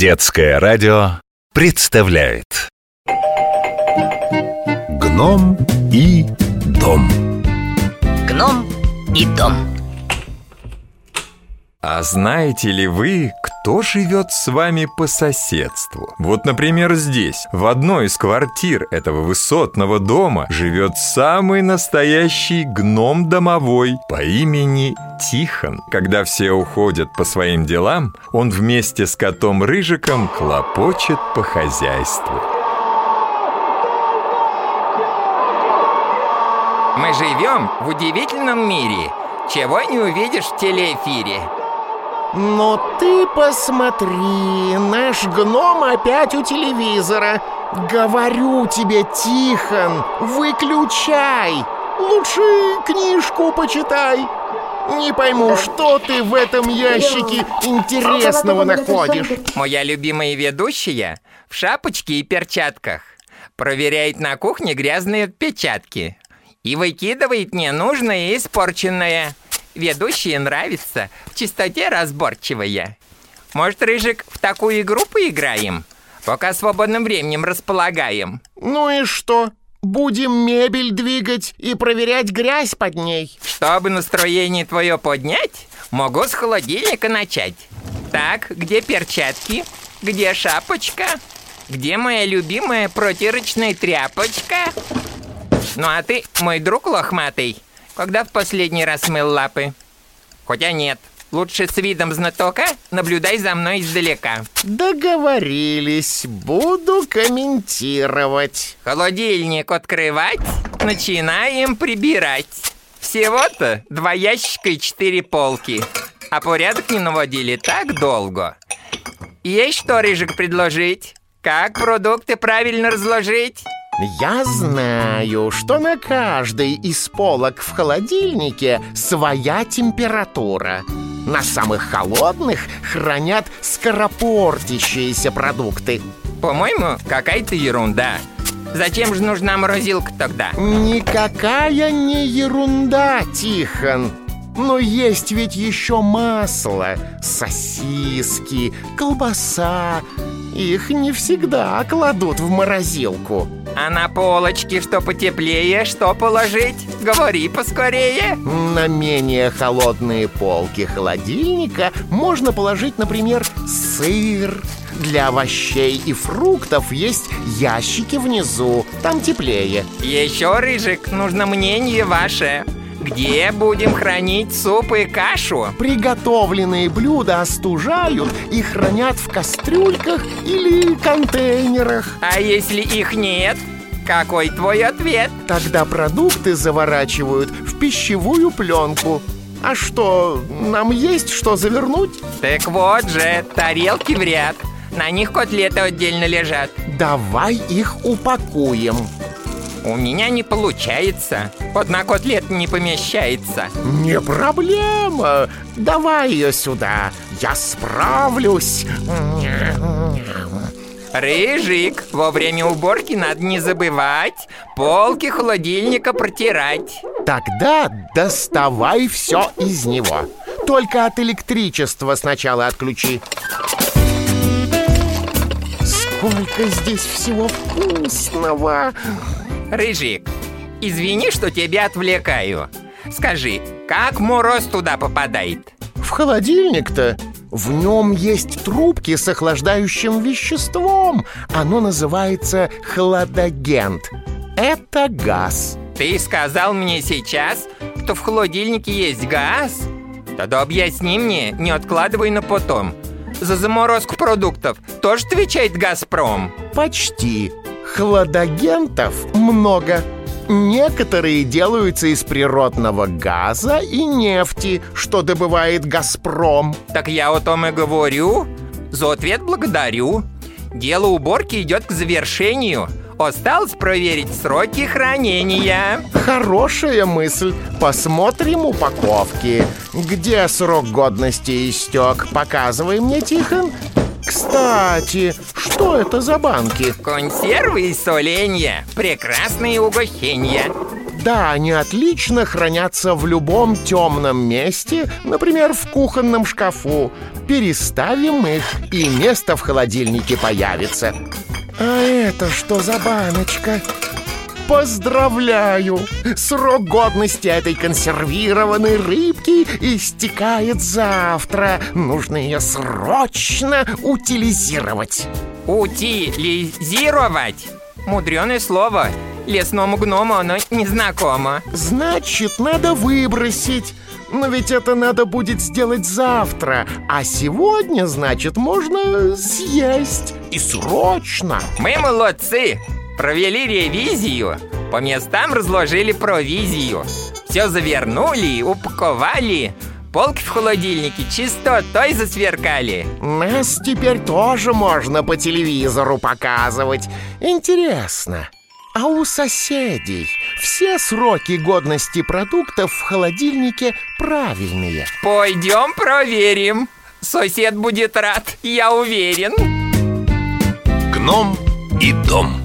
Детское радио представляет. Гном и дом. Гном и дом. А знаете ли вы, кто живет с вами по соседству? Вот, например, здесь, в одной из квартир этого высотного дома, живет самый настоящий гном домовой по имени Тихон. Когда все уходят по своим делам, он вместе с котом Рыжиком хлопочет по хозяйству. Мы живем в удивительном мире, чего не увидишь в телеэфире. Но ты посмотри, наш гном опять у телевизора. Говорю тебе, Тихон, выключай. Лучше книжку почитай. Не пойму, что ты в этом ящике интересного находишь. Моя любимая ведущая в шапочке и перчатках проверяет на кухне грязные отпечатки и выкидывает ненужное и испорченное. Ведущей нравится в чистоте разборчивая. Может, Рыжик, в такую игру поиграем? Пока свободным временем располагаем. Ну и что? Будем мебель двигать и проверять грязь под ней. Чтобы настроение твое поднять, могу с холодильника начать. Так, где перчатки? Где шапочка? Где моя любимая протирочная тряпочка? Ну а ты, мой друг лохматый, когда в последний раз мыл лапы? Хотя нет, лучше с видом знатока наблюдай за мной издалека. Договорились, буду комментировать. Холодильник открывать, начинаем прибирать. Всего-то два ящика и четыре полки. А порядок не наводили так долго. Есть что, Рыжик, предложить? Как продукты правильно разложить? Я знаю, что на каждой из полок в холодильнике своя температура. На самых холодных хранят скоропортящиеся продукты. По-моему, какая-то ерунда. Зачем же нужна морозилка тогда? Никакая не ерунда, Тихон. Но есть ведь еще масло, сосиски, колбаса. Их не всегда кладут в морозилку. А на полочке что потеплее, что положить? Говори поскорее. На менее холодные полки холодильника можно положить, например, сыр. Для овощей и фруктов есть ящики внизу, там теплее. Еще, Рыжик, нужно мнение ваше. Где будем хранить суп и кашу? Приготовленные блюда остужают и хранят в кастрюльках или контейнерах. А если их нет? Какой твой ответ? Тогда продукты заворачивают в пищевую пленку. А что, нам есть что завернуть? Так вот же, тарелки в ряд. На них котлеты отдельно лежат. Давай их упакуем. У меня не получается. Одна котлета не помещается. Не проблема. Давай ее сюда. Я справлюсь. Рыжик, во время уборки надо не забывать полки холодильника протирать. Тогда доставай все из него. Только от электричества сначала отключи. Сколько здесь всего вкусного! Рыжик, извини, что тебя отвлекаю. Скажи, как мороз туда попадает? В холодильник-то в нем есть трубки с охлаждающим веществом. Оно называется хладагент. Это газ. Ты сказал мне сейчас, что в холодильнике есть газ? Тогда объясни мне, не откладывай на потом. За заморозку продуктов тоже отвечает «Газпром»? Почти. Хладагентов много. Некоторые делаются из природного газа и нефти, что добывает «Газпром». Так я о том и говорю. За ответ благодарю. Дело уборки идет к завершению. Осталось проверить сроки хранения. Хорошая мысль. Посмотрим упаковки. Где срок годности истек? Показывай мне, Тихон. Кстати, что это за банки? Консервы и соленья. Прекрасные угощения. Да, они отлично хранятся в любом темном месте, например, в кухонном шкафу. Переставим их, и место в холодильнике появится. А это что за баночка? Поздравляю! Срок годности этой консервированной рыбки истекает завтра. Нужно ее срочно утилизировать. Утилизировать? Мудреное слово. Лесному гному оно незнакомо. Значит, надо выбросить. Но ведь это надо будет сделать завтра. А сегодня, значит, можно съесть. И срочно. Мы молодцы. Провели ревизию, по местам разложили провизию. Все завернули, упаковали. Полки в холодильнике чистотой засверкали. Нас теперь тоже можно по телевизору показывать. Интересно, а у соседей все сроки годности продуктов в холодильнике правильные? Пойдем проверим. Сосед будет рад, я уверен. Гном и дом.